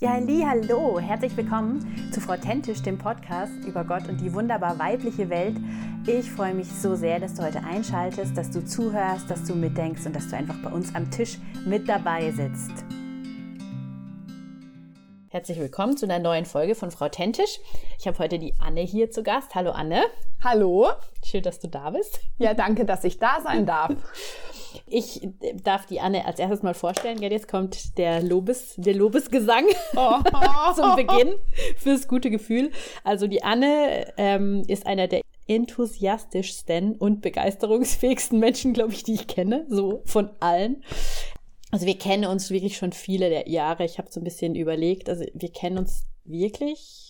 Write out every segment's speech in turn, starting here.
Ja, li, hallo, herzlich willkommen zu Frau Tentisch, dem Podcast über Gott und die wunderbar weibliche Welt. Ich freue mich so sehr, dass du heute einschaltest, dass du zuhörst, dass du mitdenkst und dass du einfach bei uns am Tisch mit dabei sitzt. Herzlich willkommen zu einer neuen Folge von Frau Tentisch. Ich habe heute die Anne hier zu Gast. Hallo Anne. Hallo. Schön, dass du da bist. Ja, danke, dass ich da sein darf. Ich darf die Anne als erstes mal vorstellen. Jetzt kommt der, Lobes, der Lobesgesang oh. zum Beginn fürs gute Gefühl. Also die Anne ähm, ist einer der enthusiastischsten und begeisterungsfähigsten Menschen, glaube ich, die ich kenne, so von allen. Also wir kennen uns wirklich schon viele der Jahre. Ich habe so ein bisschen überlegt. Also wir kennen uns wirklich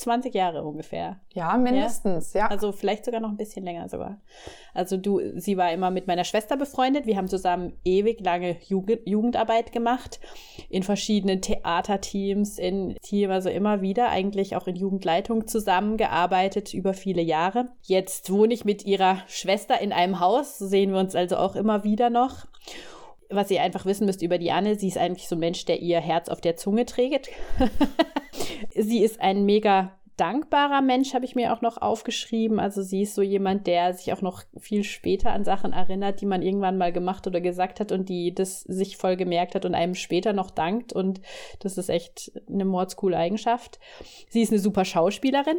20 Jahre ungefähr. Ja, mindestens, ja. ja. Also vielleicht sogar noch ein bisschen länger sogar. Also du, sie war immer mit meiner Schwester befreundet. Wir haben zusammen ewig lange Jugend, Jugendarbeit gemacht. In verschiedenen Theaterteams, in Team, also immer wieder eigentlich auch in Jugendleitung zusammengearbeitet über viele Jahre. Jetzt wohne ich mit ihrer Schwester in einem Haus. sehen wir uns also auch immer wieder noch was ihr einfach wissen müsst über die Anne, sie ist eigentlich so ein Mensch, der ihr Herz auf der Zunge trägt. sie ist ein mega dankbarer Mensch, habe ich mir auch noch aufgeschrieben. Also sie ist so jemand, der sich auch noch viel später an Sachen erinnert, die man irgendwann mal gemacht oder gesagt hat und die das sich voll gemerkt hat und einem später noch dankt. Und das ist echt eine mordscoole Eigenschaft. Sie ist eine super Schauspielerin.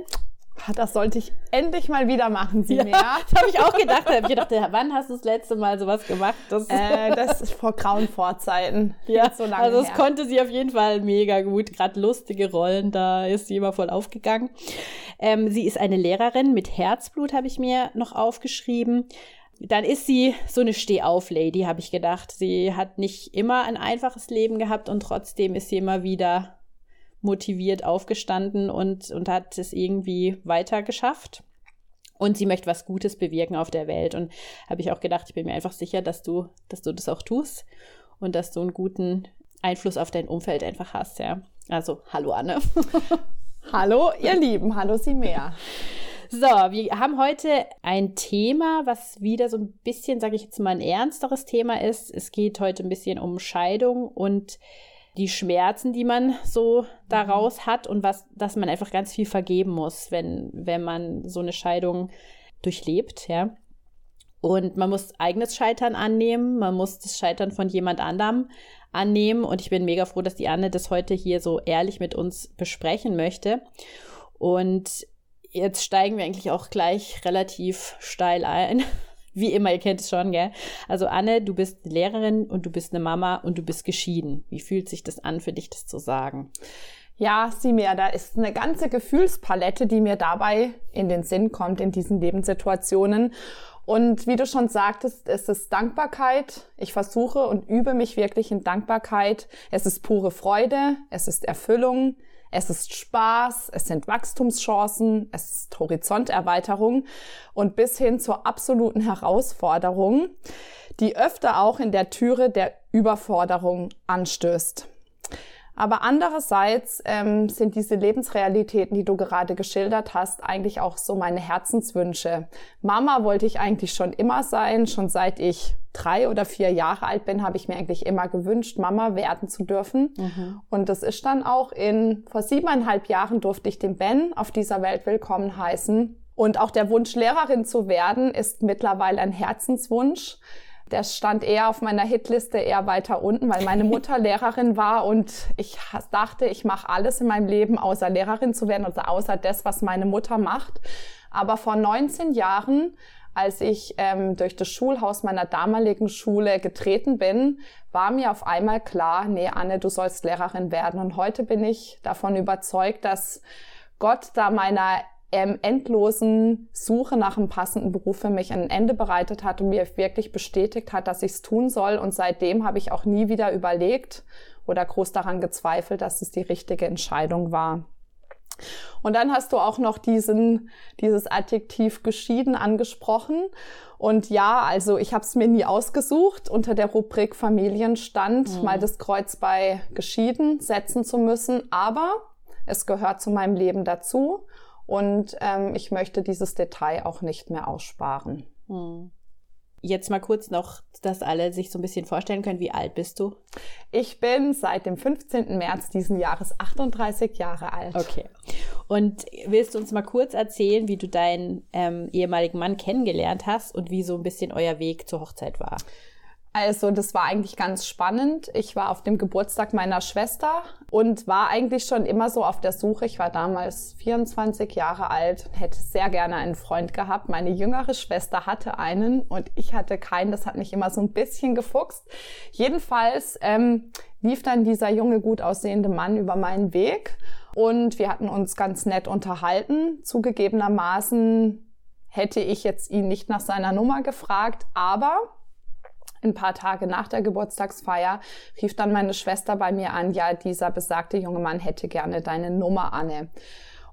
Das sollte ich endlich mal wieder machen, sie ja, mehr. Das habe ich auch gedacht. Da habe ich gedacht, wann hast du das letzte Mal sowas gemacht? Das, äh, das ist vor grauen Vorzeiten. Ja, so lange also das her. konnte sie auf jeden Fall mega gut. Gerade lustige Rollen, da ist sie immer voll aufgegangen. Ähm, sie ist eine Lehrerin mit Herzblut, habe ich mir noch aufgeschrieben. Dann ist sie so eine Stehauf-Lady, habe ich gedacht. Sie hat nicht immer ein einfaches Leben gehabt und trotzdem ist sie immer wieder motiviert aufgestanden und, und hat es irgendwie weiter geschafft. Und sie möchte was Gutes bewirken auf der Welt. Und habe ich auch gedacht, ich bin mir einfach sicher, dass du, dass du das auch tust und dass du einen guten Einfluss auf dein Umfeld einfach hast, ja. Also, hallo Anne. hallo, ihr Lieben, hallo Simea. So, wir haben heute ein Thema, was wieder so ein bisschen, sage ich jetzt mal, ein ernsteres Thema ist. Es geht heute ein bisschen um Scheidung und die Schmerzen, die man so daraus mhm. hat und was, dass man einfach ganz viel vergeben muss, wenn, wenn man so eine Scheidung durchlebt, ja. Und man muss eigenes Scheitern annehmen, man muss das Scheitern von jemand anderem annehmen. Und ich bin mega froh, dass die Anne das heute hier so ehrlich mit uns besprechen möchte. Und jetzt steigen wir eigentlich auch gleich relativ steil ein. Wie immer, ihr kennt es schon, gell? Also Anne, du bist Lehrerin und du bist eine Mama und du bist geschieden. Wie fühlt sich das an für dich, das zu sagen? Ja, sieh mir, da ist eine ganze Gefühlspalette, die mir dabei in den Sinn kommt in diesen Lebenssituationen. Und wie du schon sagtest, es ist Dankbarkeit. Ich versuche und übe mich wirklich in Dankbarkeit. Es ist pure Freude, es ist Erfüllung, es ist Spaß, es sind Wachstumschancen, es ist Horizonterweiterung und bis hin zur absoluten Herausforderung, die öfter auch in der Türe der Überforderung anstößt. Aber andererseits ähm, sind diese Lebensrealitäten, die du gerade geschildert hast, eigentlich auch so meine Herzenswünsche. Mama wollte ich eigentlich schon immer sein. Schon seit ich drei oder vier Jahre alt bin, habe ich mir eigentlich immer gewünscht, Mama werden zu dürfen. Mhm. Und das ist dann auch in, vor siebeneinhalb Jahren durfte ich den Ben auf dieser Welt willkommen heißen. Und auch der Wunsch, Lehrerin zu werden, ist mittlerweile ein Herzenswunsch der stand eher auf meiner Hitliste eher weiter unten, weil meine Mutter Lehrerin war und ich dachte, ich mache alles in meinem Leben, außer Lehrerin zu werden, also außer das, was meine Mutter macht. Aber vor 19 Jahren, als ich ähm, durch das Schulhaus meiner damaligen Schule getreten bin, war mir auf einmal klar, nee, Anne, du sollst Lehrerin werden. Und heute bin ich davon überzeugt, dass Gott da meiner ähm, endlosen Suche nach einem passenden Beruf für mich ein Ende bereitet hat und mir wirklich bestätigt hat, dass ich es tun soll. Und seitdem habe ich auch nie wieder überlegt oder groß daran gezweifelt, dass es die richtige Entscheidung war. Und dann hast du auch noch diesen, dieses Adjektiv geschieden angesprochen. Und ja, also ich habe es mir nie ausgesucht, unter der Rubrik Familienstand mhm. mal das Kreuz bei geschieden setzen zu müssen. Aber es gehört zu meinem Leben dazu. Und ähm, ich möchte dieses Detail auch nicht mehr aussparen. Hm. jetzt mal kurz noch, dass alle sich so ein bisschen vorstellen können, wie alt bist du? Ich bin seit dem 15. März diesen Jahres 38 Jahre alt. Okay. Und willst du uns mal kurz erzählen, wie du deinen ähm, ehemaligen Mann kennengelernt hast und wie so ein bisschen euer Weg zur Hochzeit war? Also das war eigentlich ganz spannend. Ich war auf dem Geburtstag meiner Schwester und war eigentlich schon immer so auf der Suche. Ich war damals 24 Jahre alt und hätte sehr gerne einen Freund gehabt. Meine jüngere Schwester hatte einen und ich hatte keinen. Das hat mich immer so ein bisschen gefuchst. Jedenfalls ähm, lief dann dieser junge, gut aussehende Mann über meinen Weg und wir hatten uns ganz nett unterhalten. Zugegebenermaßen hätte ich jetzt ihn nicht nach seiner Nummer gefragt, aber ein paar Tage nach der Geburtstagsfeier rief dann meine Schwester bei mir an, ja, dieser besagte junge Mann hätte gerne deine Nummer, Anne.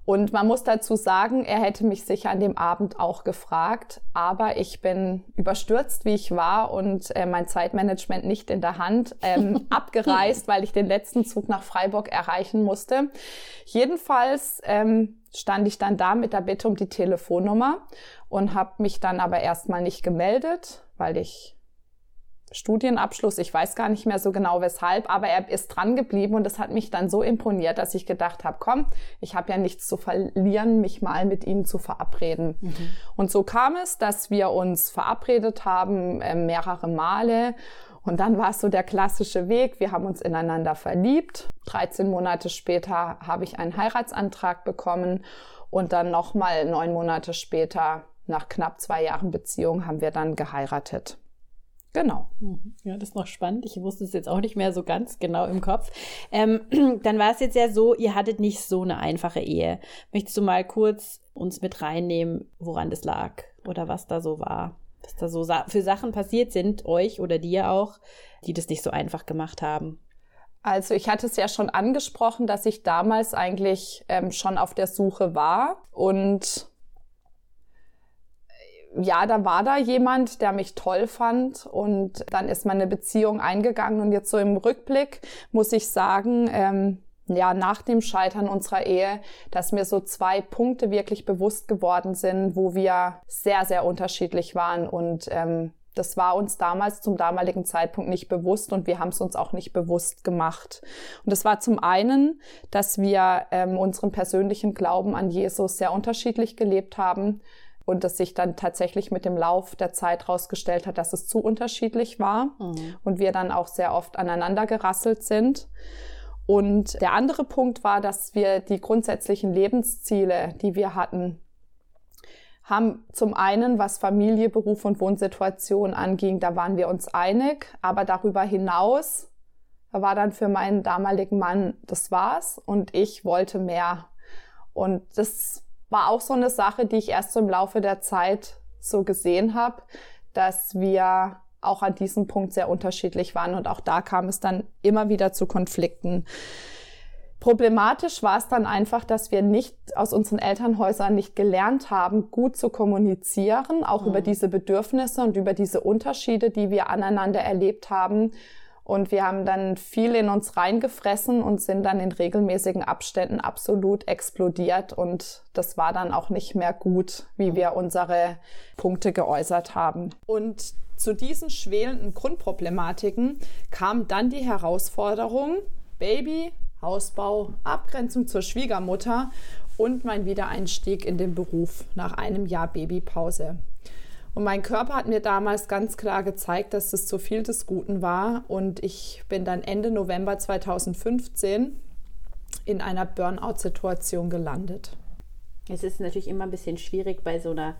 Und man muss dazu sagen, er hätte mich sicher an dem Abend auch gefragt, aber ich bin überstürzt, wie ich war und äh, mein Zeitmanagement nicht in der Hand, ähm, abgereist, weil ich den letzten Zug nach Freiburg erreichen musste. Jedenfalls ähm, stand ich dann da mit der Bitte um die Telefonnummer und habe mich dann aber erstmal nicht gemeldet, weil ich Studienabschluss. Ich weiß gar nicht mehr so genau weshalb, aber er ist dran geblieben und das hat mich dann so imponiert, dass ich gedacht habe, komm, ich habe ja nichts zu verlieren, mich mal mit ihm zu verabreden. Mhm. Und so kam es, dass wir uns verabredet haben, äh, mehrere Male. Und dann war es so der klassische Weg. Wir haben uns ineinander verliebt. 13 Monate später habe ich einen Heiratsantrag bekommen und dann nochmal neun Monate später, nach knapp zwei Jahren Beziehung, haben wir dann geheiratet. Genau. Mhm. Ja, das ist noch spannend. Ich wusste es jetzt auch nicht mehr so ganz genau im Kopf. Ähm, dann war es jetzt ja so, ihr hattet nicht so eine einfache Ehe. Möchtest du mal kurz uns mit reinnehmen, woran das lag oder was da so war? Was da so für Sachen passiert sind, euch oder dir auch, die das nicht so einfach gemacht haben? Also ich hatte es ja schon angesprochen, dass ich damals eigentlich ähm, schon auf der Suche war und ja, da war da jemand, der mich toll fand und dann ist meine Beziehung eingegangen und jetzt so im Rückblick muss ich sagen, ähm, ja, nach dem Scheitern unserer Ehe, dass mir so zwei Punkte wirklich bewusst geworden sind, wo wir sehr, sehr unterschiedlich waren und ähm, das war uns damals zum damaligen Zeitpunkt nicht bewusst und wir haben es uns auch nicht bewusst gemacht. Und das war zum einen, dass wir ähm, unseren persönlichen Glauben an Jesus sehr unterschiedlich gelebt haben und es sich dann tatsächlich mit dem Lauf der Zeit herausgestellt hat, dass es zu unterschiedlich war mhm. und wir dann auch sehr oft aneinander gerasselt sind. Und der andere Punkt war, dass wir die grundsätzlichen Lebensziele, die wir hatten, haben zum einen, was Familie, Beruf und Wohnsituation anging, da waren wir uns einig, aber darüber hinaus war dann für meinen damaligen Mann, das war's und ich wollte mehr. Und das war auch so eine Sache, die ich erst so im Laufe der Zeit so gesehen habe, dass wir auch an diesem Punkt sehr unterschiedlich waren und auch da kam es dann immer wieder zu Konflikten. Problematisch war es dann einfach, dass wir nicht aus unseren Elternhäusern nicht gelernt haben, gut zu kommunizieren, auch mhm. über diese Bedürfnisse und über diese Unterschiede, die wir aneinander erlebt haben und wir haben dann viel in uns reingefressen und sind dann in regelmäßigen Abständen absolut explodiert. Und das war dann auch nicht mehr gut, wie wir unsere Punkte geäußert haben. Und zu diesen schwelenden Grundproblematiken kam dann die Herausforderung, Baby, Hausbau, Abgrenzung zur Schwiegermutter und mein Wiedereinstieg in den Beruf nach einem Jahr Babypause. Und mein Körper hat mir damals ganz klar gezeigt, dass es zu viel des Guten war. Und ich bin dann Ende November 2015 in einer Burnout-Situation gelandet. Es ist natürlich immer ein bisschen schwierig bei so einer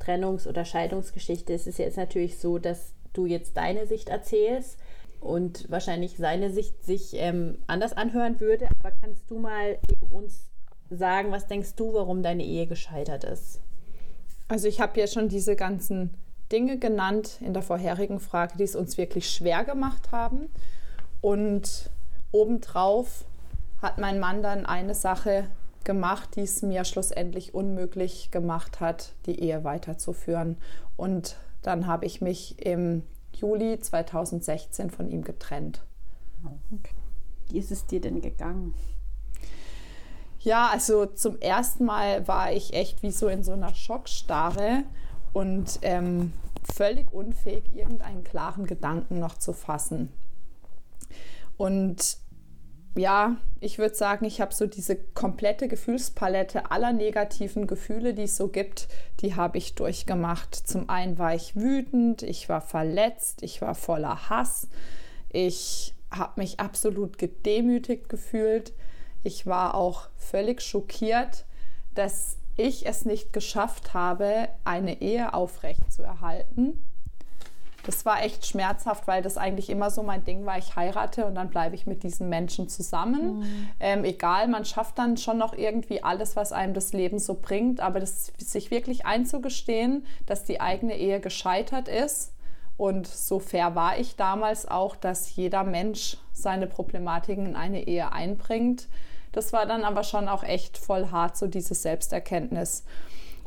Trennungs- oder Scheidungsgeschichte. Es ist jetzt natürlich so, dass du jetzt deine Sicht erzählst und wahrscheinlich seine Sicht sich ähm, anders anhören würde. Aber kannst du mal uns sagen, was denkst du, warum deine Ehe gescheitert ist? Also ich habe ja schon diese ganzen Dinge genannt in der vorherigen Frage, die es uns wirklich schwer gemacht haben. Und obendrauf hat mein Mann dann eine Sache gemacht, die es mir schlussendlich unmöglich gemacht hat, die Ehe weiterzuführen. Und dann habe ich mich im Juli 2016 von ihm getrennt. Okay. Wie ist es dir denn gegangen? Ja, also zum ersten Mal war ich echt wie so in so einer Schockstarre und ähm, völlig unfähig, irgendeinen klaren Gedanken noch zu fassen. Und ja, ich würde sagen, ich habe so diese komplette Gefühlspalette aller negativen Gefühle, die es so gibt, die habe ich durchgemacht. Zum einen war ich wütend, ich war verletzt, ich war voller Hass, ich habe mich absolut gedemütigt gefühlt, ich war auch völlig schockiert, dass ich es nicht geschafft habe, eine Ehe aufrecht zu erhalten das war echt schmerzhaft, weil das eigentlich immer so mein Ding war, ich heirate und dann bleibe ich mit diesen Menschen zusammen. Mhm. Ähm, egal, man schafft dann schon noch irgendwie alles, was einem das Leben so bringt, aber das, sich wirklich einzugestehen, dass die eigene Ehe gescheitert ist. Und so fair war ich damals auch, dass jeder Mensch seine Problematiken in eine Ehe einbringt. Das war dann aber schon auch echt voll hart, so diese Selbsterkenntnis.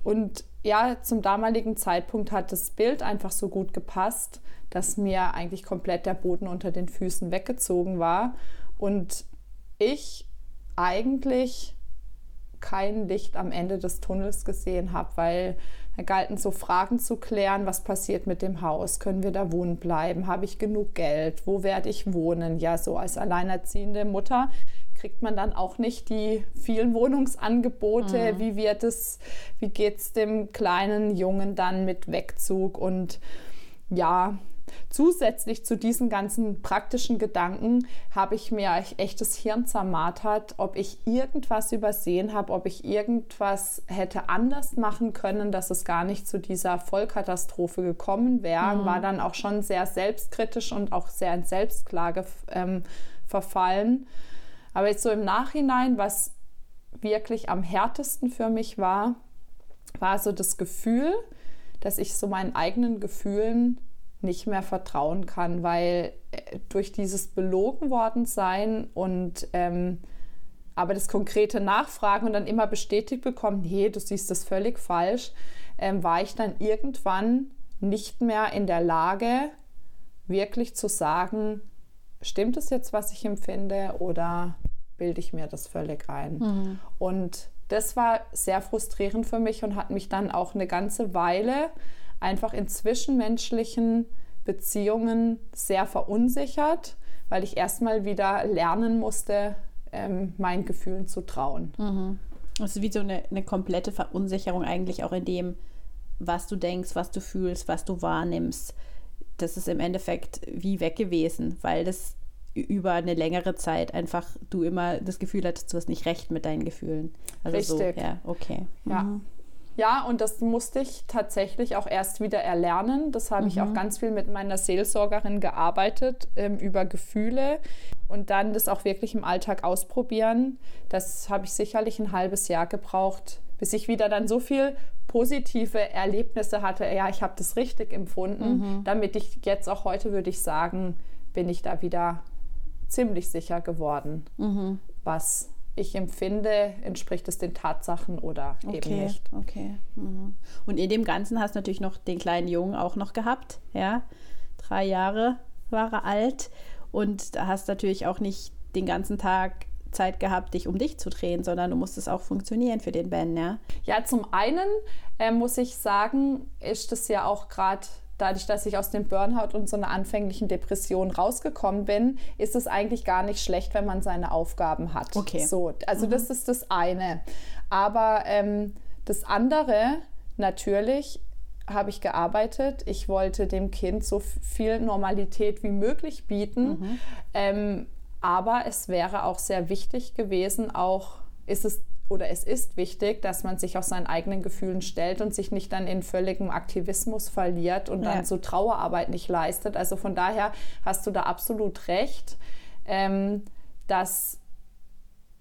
Und ja, zum damaligen Zeitpunkt hat das Bild einfach so gut gepasst, dass mir eigentlich komplett der Boden unter den Füßen weggezogen war und ich eigentlich kein Licht am Ende des Tunnels gesehen habe, weil da galten so Fragen zu klären, was passiert mit dem Haus, können wir da wohnen bleiben, habe ich genug Geld, wo werde ich wohnen? Ja, so als alleinerziehende Mutter kriegt man dann auch nicht die vielen Wohnungsangebote. Mhm. Wie wird es, wie geht es dem kleinen Jungen dann mit Wegzug und ja, zusätzlich zu diesen ganzen praktischen Gedanken habe ich mir echt das Hirn zermartert, ob ich irgendwas übersehen habe, ob ich irgendwas hätte anders machen können, dass es gar nicht zu dieser Vollkatastrophe gekommen wäre. Mhm. War dann auch schon sehr selbstkritisch und auch sehr in Selbstklage ähm, verfallen. Aber jetzt so im Nachhinein, was wirklich am härtesten für mich war, war so das Gefühl, dass ich so meinen eigenen Gefühlen nicht mehr vertrauen kann, weil äh, durch dieses belogen worden sein und ähm, aber das konkrete Nachfragen und dann immer bestätigt bekommen, nee, du siehst das völlig falsch, ähm, war ich dann irgendwann nicht mehr in der Lage, wirklich zu sagen, stimmt es jetzt, was ich empfinde oder bilde ich mir das völlig ein? Mhm. Und das war sehr frustrierend für mich und hat mich dann auch eine ganze Weile einfach in zwischenmenschlichen Beziehungen sehr verunsichert, weil ich erstmal wieder lernen musste, ähm, meinen Gefühlen zu trauen. Mhm. Das ist wie so eine, eine komplette Verunsicherung eigentlich auch in dem, was du denkst, was du fühlst, was du wahrnimmst. Das ist im Endeffekt wie weg gewesen, weil das über eine längere Zeit einfach du immer das Gefühl hattest, du hast nicht recht mit deinen Gefühlen. Also Richtig. So, ja, okay. Ja. Mhm. Ja, und das musste ich tatsächlich auch erst wieder erlernen. Das habe mhm. ich auch mhm. ganz viel mit meiner Seelsorgerin gearbeitet ähm, über Gefühle und dann das auch wirklich im Alltag ausprobieren. Das habe ich sicherlich ein halbes Jahr gebraucht, bis ich wieder dann so viel positive Erlebnisse hatte. Ja, ich habe das richtig empfunden, mhm. damit ich jetzt auch heute würde ich sagen, bin ich da wieder ziemlich sicher geworden, mhm. was ich empfinde, entspricht es den Tatsachen oder okay, eben nicht. Okay. Mhm. Und in dem Ganzen hast du natürlich noch den kleinen Jungen auch noch gehabt, ja. Drei Jahre war er alt und da hast natürlich auch nicht den ganzen Tag Zeit gehabt, dich um dich zu drehen, sondern du musstest auch funktionieren für den Ben, ja? Ja, zum einen äh, muss ich sagen, ist es ja auch gerade dadurch, dass ich aus dem Burnout und so einer anfänglichen Depression rausgekommen bin, ist es eigentlich gar nicht schlecht, wenn man seine Aufgaben hat. Okay. So, also mhm. das ist das eine. Aber ähm, das andere, natürlich habe ich gearbeitet. Ich wollte dem Kind so viel Normalität wie möglich bieten. Mhm. Ähm, aber es wäre auch sehr wichtig gewesen, auch ist es oder es ist wichtig, dass man sich auch seinen eigenen Gefühlen stellt und sich nicht dann in völligem Aktivismus verliert und dann ja. so Trauerarbeit nicht leistet. Also von daher hast du da absolut recht, ähm, dass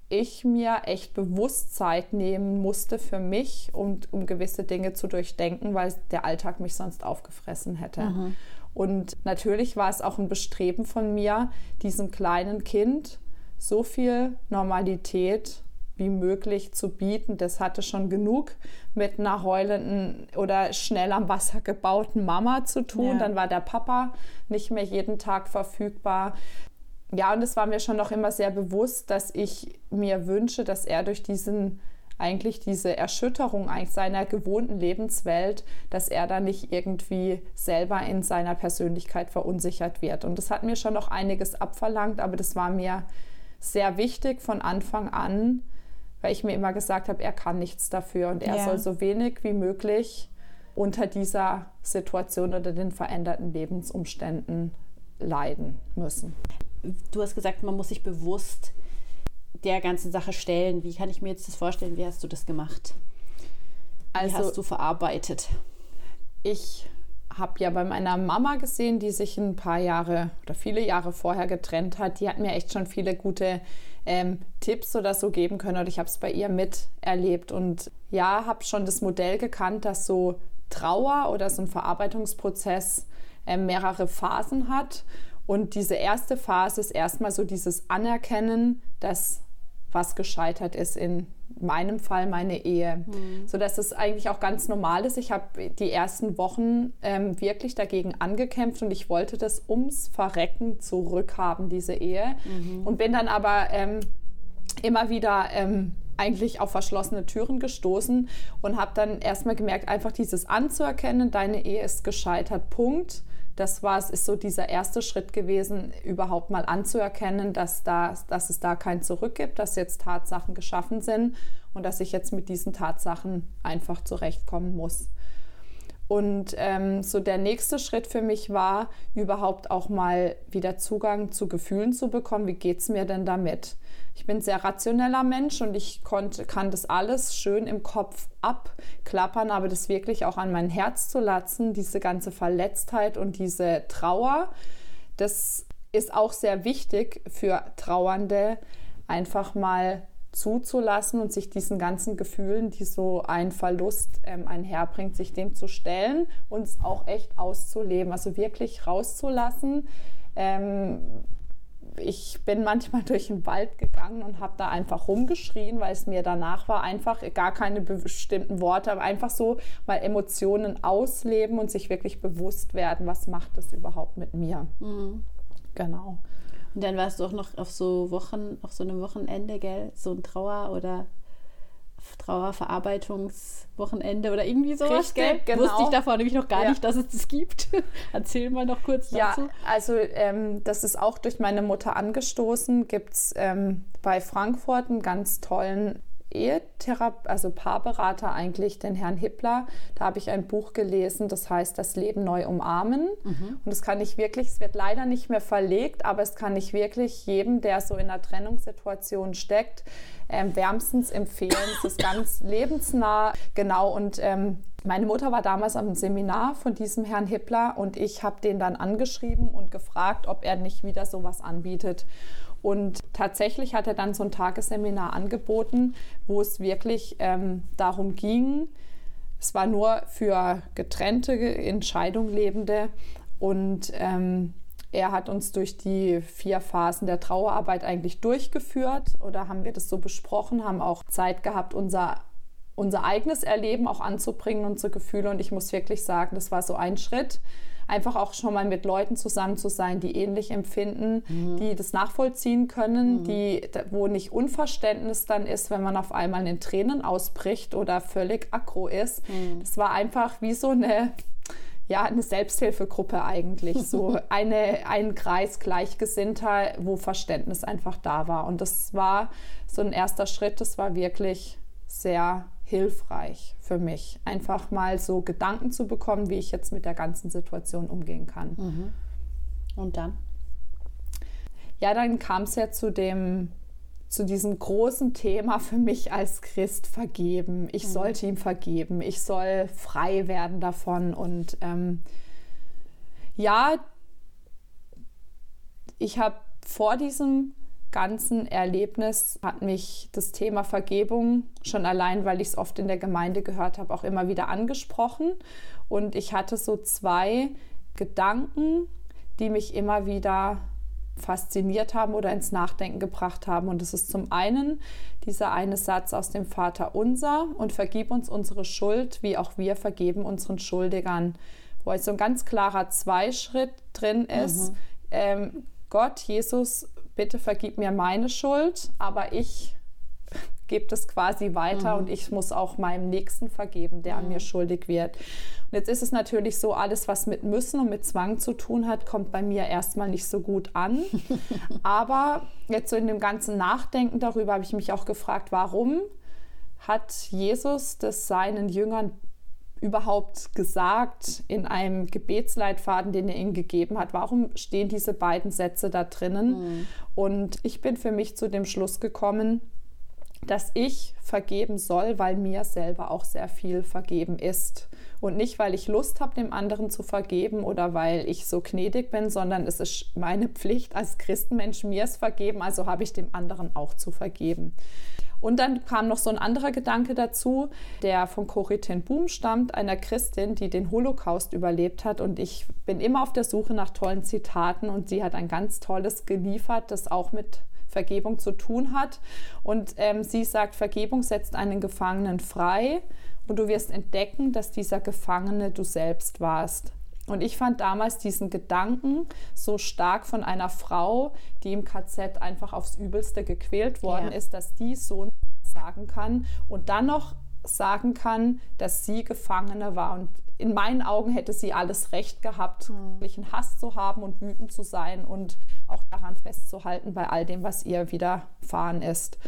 ich mir echt bewusst Zeit nehmen musste für mich, um, um gewisse Dinge zu durchdenken, weil der Alltag mich sonst aufgefressen hätte. Mhm. Und natürlich war es auch ein Bestreben von mir, diesem kleinen Kind so viel Normalität wie möglich zu bieten. Das hatte schon genug mit einer heulenden oder schnell am Wasser gebauten Mama zu tun. Ja. Dann war der Papa nicht mehr jeden Tag verfügbar. Ja, und es war mir schon noch immer sehr bewusst, dass ich mir wünsche, dass er durch diesen eigentlich diese Erschütterung seiner gewohnten Lebenswelt, dass er da nicht irgendwie selber in seiner Persönlichkeit verunsichert wird. Und das hat mir schon noch einiges abverlangt, aber das war mir sehr wichtig von Anfang an, weil ich mir immer gesagt habe, er kann nichts dafür und er ja. soll so wenig wie möglich unter dieser Situation oder den veränderten Lebensumständen leiden müssen. Du hast gesagt, man muss sich bewusst der ganzen Sache stellen. Wie kann ich mir jetzt das vorstellen? Wie hast du das gemacht? Wie also, hast du verarbeitet? Ich habe ja bei meiner Mama gesehen, die sich ein paar Jahre oder viele Jahre vorher getrennt hat. Die hat mir echt schon viele gute ähm, Tipps oder so geben können und ich habe es bei ihr miterlebt. Und ja, habe schon das Modell gekannt, dass so Trauer oder so ein Verarbeitungsprozess äh, mehrere Phasen hat. Und diese erste Phase ist erstmal so dieses Anerkennen, dass was gescheitert ist in meinem Fall meine Ehe. Mhm. So dass es eigentlich auch ganz normal ist. Ich habe die ersten Wochen ähm, wirklich dagegen angekämpft und ich wollte das ums Verrecken zurückhaben, diese Ehe. Mhm. Und bin dann aber ähm, immer wieder ähm, eigentlich auf verschlossene Türen gestoßen und habe dann erstmal gemerkt, einfach dieses anzuerkennen, deine Ehe ist gescheitert, Punkt das war es, ist so dieser erste Schritt gewesen, überhaupt mal anzuerkennen, dass, da, dass es da kein Zurück gibt, dass jetzt Tatsachen geschaffen sind und dass ich jetzt mit diesen Tatsachen einfach zurechtkommen muss. Und ähm, so der nächste Schritt für mich war, überhaupt auch mal wieder Zugang zu Gefühlen zu bekommen. Wie geht es mir denn damit? Ich bin ein sehr rationeller Mensch und ich konnte, kann das alles schön im Kopf abklappern, aber das wirklich auch an mein Herz zu lassen, diese ganze Verletztheit und diese Trauer, das ist auch sehr wichtig für Trauernde, einfach mal zuzulassen und sich diesen ganzen Gefühlen, die so ein Verlust ähm, einherbringt, sich dem zu stellen und es auch echt auszuleben, also wirklich rauszulassen. Ähm, ich bin manchmal durch den Wald gegangen und habe da einfach rumgeschrien, weil es mir danach war, einfach gar keine bestimmten Worte, aber einfach so mal Emotionen ausleben und sich wirklich bewusst werden, was macht das überhaupt mit mir. Mhm. Genau. Und dann warst du auch noch auf so Wochen, auf so einem Wochenende, gell? So ein Trauer- oder Trauerverarbeitungswochenende oder irgendwie sowas, Richtig, gell? Genau. Wusste ich davor nämlich noch gar ja. nicht, dass es das gibt. Erzähl mal noch kurz dazu. Ja, also ähm, das ist auch durch meine Mutter angestoßen. Gibt es ähm, bei Frankfurt einen ganz tollen Ehetherapeut, also Paarberater eigentlich, den Herrn Hippler. Da habe ich ein Buch gelesen, das heißt Das Leben neu umarmen. Mhm. Und das kann ich wirklich, es wird leider nicht mehr verlegt, aber es kann ich wirklich jedem, der so in einer Trennungssituation steckt, ähm, wärmstens empfehlen. Es ist ganz lebensnah, genau. Und ähm, meine Mutter war damals am Seminar von diesem Herrn Hippler und ich habe den dann angeschrieben und gefragt, ob er nicht wieder sowas anbietet. Und tatsächlich hat er dann so ein Tagesseminar angeboten, wo es wirklich ähm, darum ging, es war nur für getrennte Entscheidung Lebende. Und ähm, er hat uns durch die vier Phasen der Trauerarbeit eigentlich durchgeführt oder haben wir das so besprochen, haben auch Zeit gehabt, unser, unser eigenes Erleben auch anzubringen, unsere Gefühle. Und ich muss wirklich sagen, das war so ein Schritt, einfach auch schon mal mit Leuten zusammen zu sein, die ähnlich empfinden, mhm. die das nachvollziehen können, mhm. die, wo nicht Unverständnis dann ist, wenn man auf einmal in Tränen ausbricht oder völlig aggro ist. Mhm. Das war einfach wie so eine ja, eine Selbsthilfegruppe eigentlich, so eine, ein Kreis Gleichgesinnter, wo Verständnis einfach da war. Und das war so ein erster Schritt, das war wirklich sehr hilfreich für mich, einfach mal so Gedanken zu bekommen, wie ich jetzt mit der ganzen Situation umgehen kann. Mhm. Und dann? Ja, dann kam es ja zu dem zu diesem großen Thema für mich als Christ vergeben. Ich mhm. sollte ihm vergeben. Ich soll frei werden davon. Und ähm, ja, ich habe vor diesem ganzen Erlebnis hat mich das Thema Vergebung schon allein, weil ich es oft in der Gemeinde gehört habe, auch immer wieder angesprochen. Und ich hatte so zwei Gedanken, die mich immer wieder fasziniert haben oder ins Nachdenken gebracht haben. Und das ist zum einen dieser eine Satz aus dem Vater Unser und vergib uns unsere Schuld, wie auch wir vergeben unseren Schuldigern, wo also ein ganz klarer Zweischritt drin ist. Mhm. Ähm, Gott, Jesus, bitte vergib mir meine Schuld, aber ich gebe das quasi weiter mhm. und ich muss auch meinem Nächsten vergeben, der mhm. an mir schuldig wird. Und jetzt ist es natürlich so, alles, was mit Müssen und mit Zwang zu tun hat, kommt bei mir erstmal nicht so gut an. Aber jetzt so in dem ganzen Nachdenken darüber habe ich mich auch gefragt, warum hat Jesus das seinen Jüngern überhaupt gesagt in einem Gebetsleitfaden, den er ihnen gegeben hat? Warum stehen diese beiden Sätze da drinnen? Mhm. Und ich bin für mich zu dem Schluss gekommen, dass ich vergeben soll, weil mir selber auch sehr viel vergeben ist. Und nicht, weil ich Lust habe, dem anderen zu vergeben oder weil ich so gnädig bin, sondern es ist meine Pflicht als Christenmensch, mir es vergeben, also habe ich dem anderen auch zu vergeben. Und dann kam noch so ein anderer Gedanke dazu, der von Corrie ten Boom stammt, einer Christin, die den Holocaust überlebt hat. Und ich bin immer auf der Suche nach tollen Zitaten und sie hat ein ganz tolles geliefert, das auch mit Vergebung zu tun hat. Und ähm, sie sagt, Vergebung setzt einen Gefangenen frei und du wirst entdecken, dass dieser Gefangene du selbst warst. Und ich fand damals diesen Gedanken so stark von einer Frau, die im KZ einfach aufs Übelste gequält worden ja. ist, dass die so sagen kann und dann noch sagen kann, dass sie Gefangene war. Und in meinen Augen hätte sie alles Recht gehabt, mhm. Hass zu haben und wütend zu sein und auch daran festzuhalten bei all dem, was ihr widerfahren ist.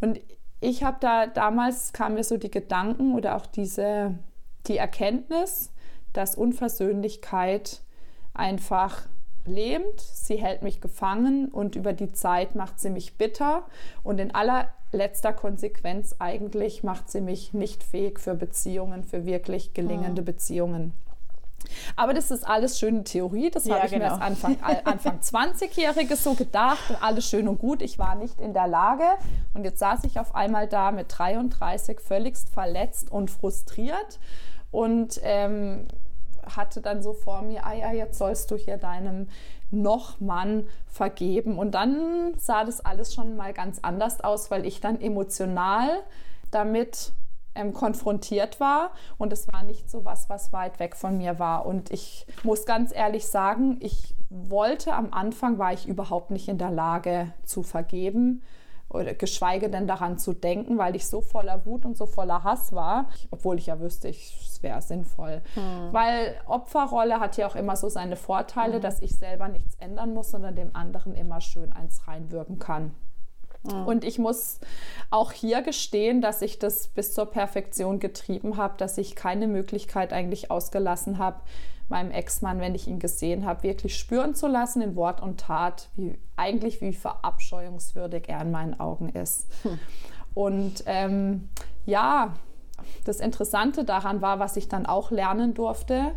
Und ich habe da damals kam mir so die Gedanken oder auch diese die Erkenntnis, dass Unversöhnlichkeit einfach lähmt, sie hält mich gefangen und über die Zeit macht sie mich bitter und in allerletzter Konsequenz eigentlich macht sie mich nicht fähig für Beziehungen, für wirklich gelingende mhm. Beziehungen. Aber das ist alles schöne Theorie. Das ja, habe ich genau. mir als Anfang, Anfang 20-Jährige so gedacht. Alles schön und gut. Ich war nicht in der Lage. Und jetzt saß ich auf einmal da mit 33 völligst verletzt und frustriert. Und ähm, hatte dann so vor mir, ah ja, jetzt sollst du hier deinem Noch-Mann vergeben. Und dann sah das alles schon mal ganz anders aus, weil ich dann emotional damit ähm, konfrontiert war und es war nicht so was, was weit weg von mir war. Und ich muss ganz ehrlich sagen, ich wollte am Anfang, war ich überhaupt nicht in der Lage zu vergeben oder geschweige denn daran zu denken, weil ich so voller Wut und so voller Hass war, obwohl ich ja wüsste, es wäre sinnvoll. Hm. Weil Opferrolle hat ja auch immer so seine Vorteile, hm. dass ich selber nichts ändern muss, sondern dem anderen immer schön eins reinwirken kann. Hm. Und ich muss auch hier gestehen, dass ich das bis zur Perfektion getrieben habe, dass ich keine Möglichkeit eigentlich ausgelassen habe, meinem Ex-Mann, wenn ich ihn gesehen habe, wirklich spüren zu lassen in Wort und Tat, wie eigentlich wie verabscheuungswürdig er in meinen Augen ist. Hm. Und ähm, ja, das Interessante daran war, was ich dann auch lernen durfte,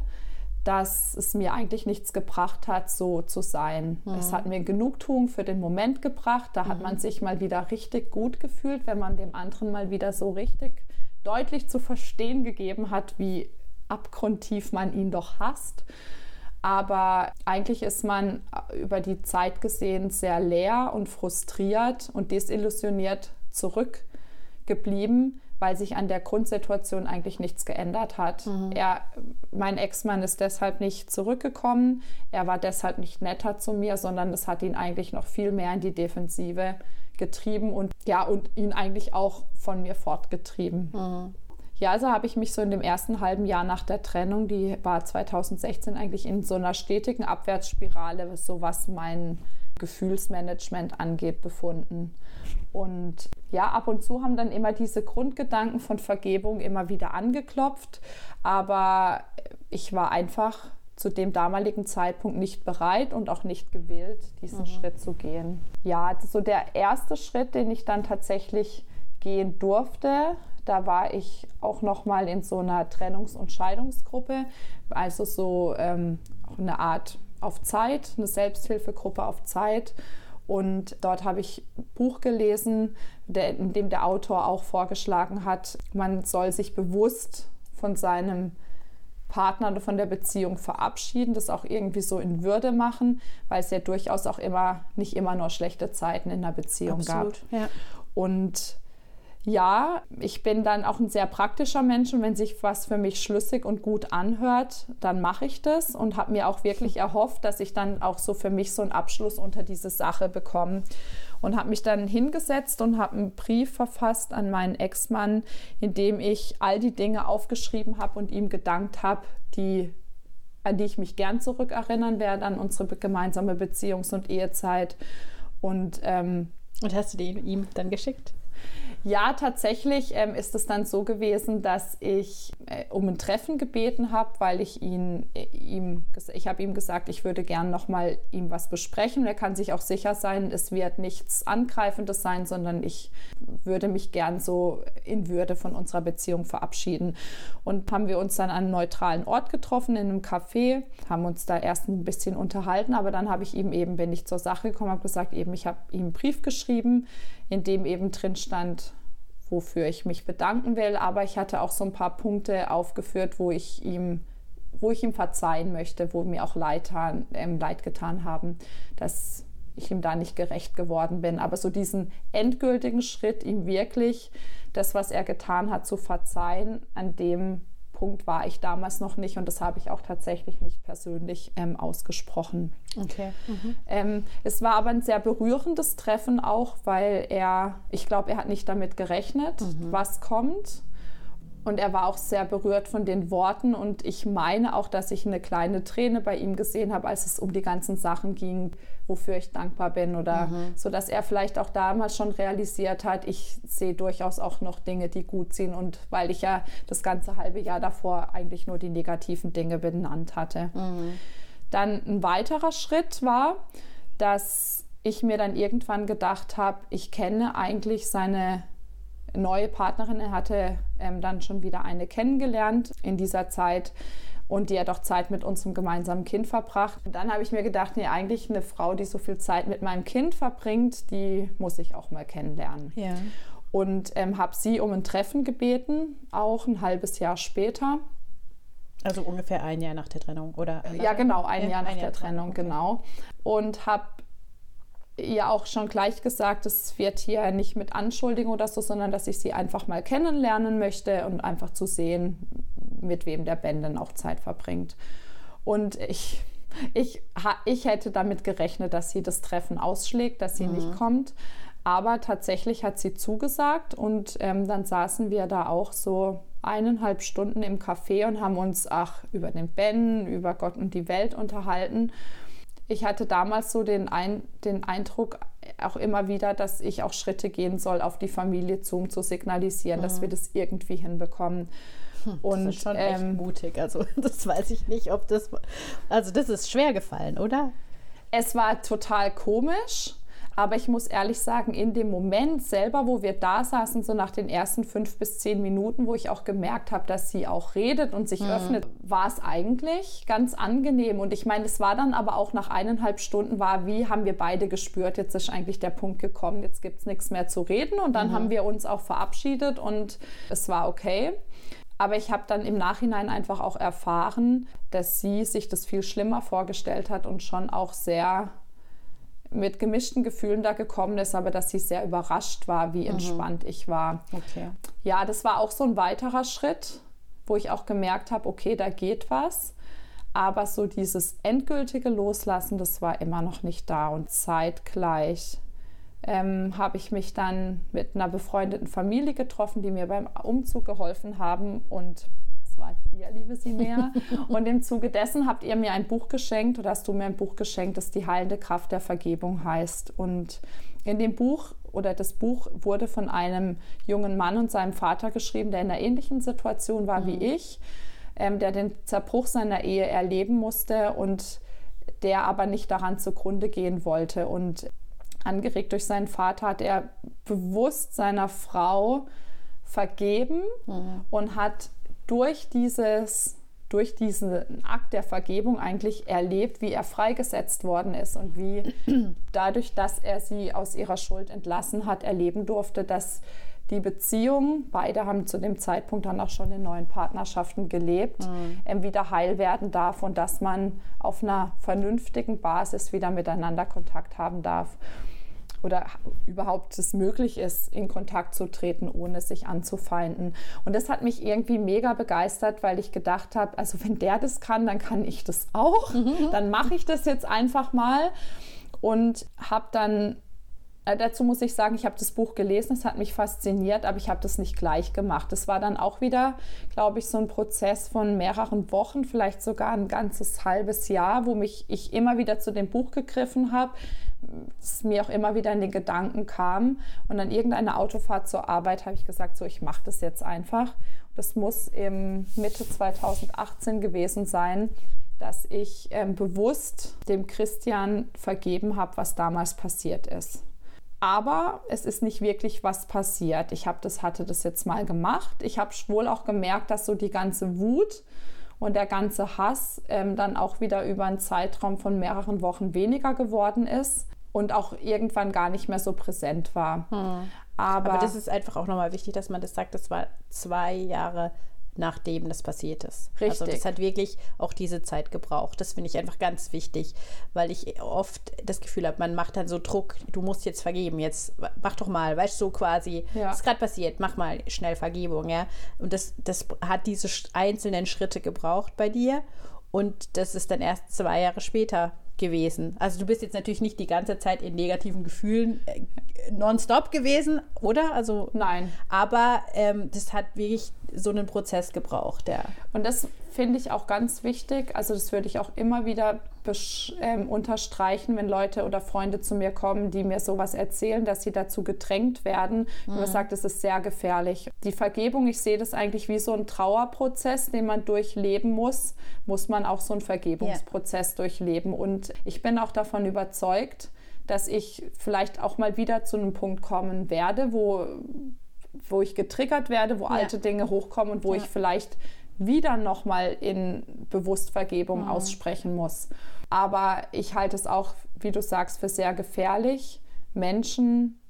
dass es mir eigentlich nichts gebracht hat, so zu sein. Mhm. Es hat mir Genugtuung für den Moment gebracht. Da mhm. hat man sich mal wieder richtig gut gefühlt, wenn man dem anderen mal wieder so richtig deutlich zu verstehen gegeben hat, wie abgrundtief man ihn doch hasst. Aber eigentlich ist man über die Zeit gesehen sehr leer und frustriert und desillusioniert zurückgeblieben, weil sich an der Grundsituation eigentlich nichts geändert hat. Mhm. Er, mein Ex-Mann ist deshalb nicht zurückgekommen. Er war deshalb nicht netter zu mir, sondern es hat ihn eigentlich noch viel mehr in die Defensive getrieben und ja, und ihn eigentlich auch von mir fortgetrieben. Mhm. Ja, also habe ich mich so in dem ersten halben Jahr nach der Trennung, die war 2016 eigentlich in so einer stetigen Abwärtsspirale, so was mein Gefühlsmanagement angeht, befunden. Und ja, ab und zu haben dann immer diese Grundgedanken von Vergebung immer wieder angeklopft, aber ich war einfach zu dem damaligen Zeitpunkt nicht bereit und auch nicht gewillt, diesen mhm. Schritt zu gehen. Ja, so der erste Schritt, den ich dann tatsächlich gehen durfte, da war ich auch noch mal in so einer Trennungs- und Scheidungsgruppe, also so ähm, eine Art auf Zeit, eine Selbsthilfegruppe auf Zeit. Und dort habe ich ein Buch gelesen, der, in dem der Autor auch vorgeschlagen hat, man soll sich bewusst von seinem Partner oder von der Beziehung verabschieden, das auch irgendwie so in Würde machen, weil es ja durchaus auch immer nicht immer nur schlechte Zeiten in der Beziehung Absolut, gab. Ja. Und ja, ich bin dann auch ein sehr praktischer Mensch und wenn sich was für mich schlüssig und gut anhört, dann mache ich das und habe mir auch wirklich erhofft, dass ich dann auch so für mich so einen Abschluss unter diese Sache bekomme. und habe mich dann hingesetzt und habe einen Brief verfasst an meinen Ex-Mann, in dem ich all die Dinge aufgeschrieben habe und ihm gedankt habe, die an die ich mich gern zurückerinnern werde, an unsere gemeinsame Beziehungs- und Ehezeit. Und, ähm, und hast du die ihm dann geschickt? Ja, tatsächlich ähm, ist es dann so gewesen, dass ich äh, um ein Treffen gebeten habe, weil ich ihn, äh, ihm, ich habe ihm gesagt, ich würde gern noch mal ihm was besprechen. Er kann sich auch sicher sein, es wird nichts Angreifendes sein, sondern ich würde mich gern so in Würde von unserer Beziehung verabschieden. Und haben wir uns dann an einem neutralen Ort getroffen, in einem Café, haben uns da erst ein bisschen unterhalten, aber dann habe ich ihm eben, bin ich zur Sache gekommen, habe gesagt, eben, ich habe ihm einen Brief geschrieben, in dem eben drin stand, wofür ich mich bedanken will. Aber ich hatte auch so ein paar Punkte aufgeführt, wo ich ihm, wo ich ihm verzeihen möchte, wo mir auch leid, ähm, leid getan haben, dass ich ihm da nicht gerecht geworden bin. Aber so diesen endgültigen Schritt, ihm wirklich das, was er getan hat, zu verzeihen, an dem Punkt war ich damals noch nicht und das habe ich auch tatsächlich nicht persönlich ähm, ausgesprochen. Okay. Mhm. Ähm, es war aber ein sehr berührendes Treffen auch, weil er, ich glaube, er hat nicht damit gerechnet, mhm. was kommt. Und er war auch sehr berührt von den Worten. Und ich meine auch, dass ich eine kleine Träne bei ihm gesehen habe, als es um die ganzen Sachen ging, wofür ich dankbar bin. Oder mhm. so, dass er vielleicht auch damals schon realisiert hat, ich sehe durchaus auch noch Dinge, die gut sind. Und weil ich ja das ganze halbe Jahr davor eigentlich nur die negativen Dinge benannt hatte. Mhm. Dann ein weiterer Schritt war, dass ich mir dann irgendwann gedacht habe, ich kenne eigentlich seine neue Partnerin. Er hatte ähm, dann schon wieder eine kennengelernt in dieser Zeit und die hat auch Zeit mit unserem gemeinsamen Kind verbracht. Und dann habe ich mir gedacht, nee, eigentlich eine Frau, die so viel Zeit mit meinem Kind verbringt, die muss ich auch mal kennenlernen. Ja. Und ähm, habe sie um ein Treffen gebeten, auch ein halbes Jahr später. Also ungefähr ein Jahr nach der Trennung, oder? Ja, genau, ein ja, Jahr nach ein Jahr der Trennung, okay. genau. Und habe ja auch schon gleich gesagt, es wird hier nicht mit Anschuldigung oder so, sondern dass ich sie einfach mal kennenlernen möchte und einfach zu sehen, mit wem der Ben dann auch Zeit verbringt. Und ich, ich, ich hätte damit gerechnet, dass sie das Treffen ausschlägt, dass sie mhm. nicht kommt. Aber tatsächlich hat sie zugesagt und ähm, dann saßen wir da auch so eineinhalb Stunden im Café und haben uns ach über den Ben, über Gott und die Welt unterhalten ich hatte damals so den, Ein, den Eindruck auch immer wieder, dass ich auch Schritte gehen soll auf die Familie zu, um zu signalisieren, mhm. dass wir das irgendwie hinbekommen. Hm, und, das ist schon ähm, echt mutig. Also das weiß ich nicht, ob das... Also das ist schwer gefallen, oder? Es war total komisch. Aber ich muss ehrlich sagen, in dem Moment selber, wo wir da saßen, so nach den ersten fünf bis zehn Minuten, wo ich auch gemerkt habe, dass sie auch redet und sich mhm. öffnet, war es eigentlich ganz angenehm. Und ich meine, es war dann aber auch nach eineinhalb Stunden, war wie haben wir beide gespürt, jetzt ist eigentlich der Punkt gekommen, jetzt gibt es nichts mehr zu reden. Und dann mhm. haben wir uns auch verabschiedet und es war okay. Aber ich habe dann im Nachhinein einfach auch erfahren, dass sie sich das viel schlimmer vorgestellt hat und schon auch sehr mit gemischten Gefühlen da gekommen ist, aber dass sie sehr überrascht war, wie mhm. entspannt mhm. ich war. Okay. Ja, das war auch so ein weiterer Schritt, wo ich auch gemerkt habe, okay, da geht was. Aber so dieses endgültige Loslassen, das war immer noch nicht da. Und zeitgleich ähm, habe ich mich dann mit einer befreundeten Familie getroffen, die mir beim Umzug geholfen haben. Und war dir, liebe Simea. und im Zuge dessen habt ihr mir ein Buch geschenkt oder hast du mir ein Buch geschenkt, das die heilende Kraft der Vergebung heißt. Und in dem Buch oder das Buch wurde von einem jungen Mann und seinem Vater geschrieben, der in einer ähnlichen Situation war mhm. wie ich, ähm, der den Zerbruch seiner Ehe erleben musste und der aber nicht daran zugrunde gehen wollte. Und angeregt durch seinen Vater hat er bewusst seiner Frau vergeben mhm. und hat durch dieses durch diesen Akt der Vergebung eigentlich erlebt, wie er freigesetzt worden ist und wie dadurch, dass er sie aus ihrer Schuld entlassen hat, erleben durfte, dass die Beziehung, beide haben zu dem Zeitpunkt dann auch schon in neuen Partnerschaften gelebt, mhm. wieder heil werden darf und dass man auf einer vernünftigen Basis wieder miteinander Kontakt haben darf oder überhaupt es möglich ist, in Kontakt zu treten, ohne sich anzufeinden. Und das hat mich irgendwie mega begeistert, weil ich gedacht habe, also wenn der das kann, dann kann ich das auch. Mhm. Dann mache ich das jetzt einfach mal und habe dann Äh, dazu muss ich sagen, ich habe das Buch gelesen, es hat mich fasziniert, aber ich habe das nicht gleich gemacht. Es war dann auch wieder, glaube ich, so ein Prozess von mehreren Wochen, vielleicht sogar ein ganzes halbes Jahr, wo mich ich immer wieder zu dem Buch gegriffen habe, es mir auch immer wieder in den Gedanken kam. Und an irgendeiner Autofahrt zur Arbeit habe ich gesagt, so, ich mache das jetzt einfach. Das muss im Mitte 2018 gewesen sein, dass ich ähm, bewusst dem Christian vergeben habe, was damals passiert ist. Aber es ist nicht wirklich was passiert. Ich habe das, hatte das jetzt mal gemacht. Ich habe wohl auch gemerkt, dass so die ganze Wut und der ganze Hass ähm, dann auch wieder über einen Zeitraum von mehreren Wochen weniger geworden ist und auch irgendwann gar nicht mehr so präsent war. Hm. Aber, Aber, das ist einfach auch nochmal wichtig, dass man das sagt, das war zwei Jahre nachdem das passiert ist. Richtig. Also das hat wirklich auch diese Zeit gebraucht. Das finde ich einfach ganz wichtig, weil ich oft das Gefühl habe, man macht dann so Druck, du musst jetzt vergeben, jetzt mach doch mal, weißt du, so quasi, ja. ist gerade passiert, mach mal schnell Vergebung, ja. Und das, das hat diese einzelnen Schritte gebraucht bei dir und das ist dann erst zwei Jahre später gewesen. Also du bist jetzt natürlich nicht die ganze Zeit in negativen Gefühlen äh, nonstop gewesen, oder? Also nein. Aber ähm, das hat wirklich so einen Prozess gebraucht, ja. Und das finde ich auch ganz wichtig. Also das würde ich auch immer wieder ähm, unterstreichen, wenn Leute oder Freunde zu mir kommen, die mir sowas erzählen, dass sie dazu gedrängt werden. Mhm. Und man sagt, es ist sehr gefährlich. Die Vergebung, ich sehe das eigentlich wie so ein Trauerprozess, den man durchleben muss, muss man auch so einen Vergebungsprozess yeah. durchleben. Und ich bin auch davon überzeugt, dass ich vielleicht auch mal wieder zu einem Punkt kommen werde, wo wo ich getriggert werde, wo ja. alte Dinge hochkommen und wo ja. ich vielleicht wieder nochmal in Bewusstvergebung mhm. aussprechen muss. Aber ich halte es auch, wie du sagst, für sehr gefährlich, Menschen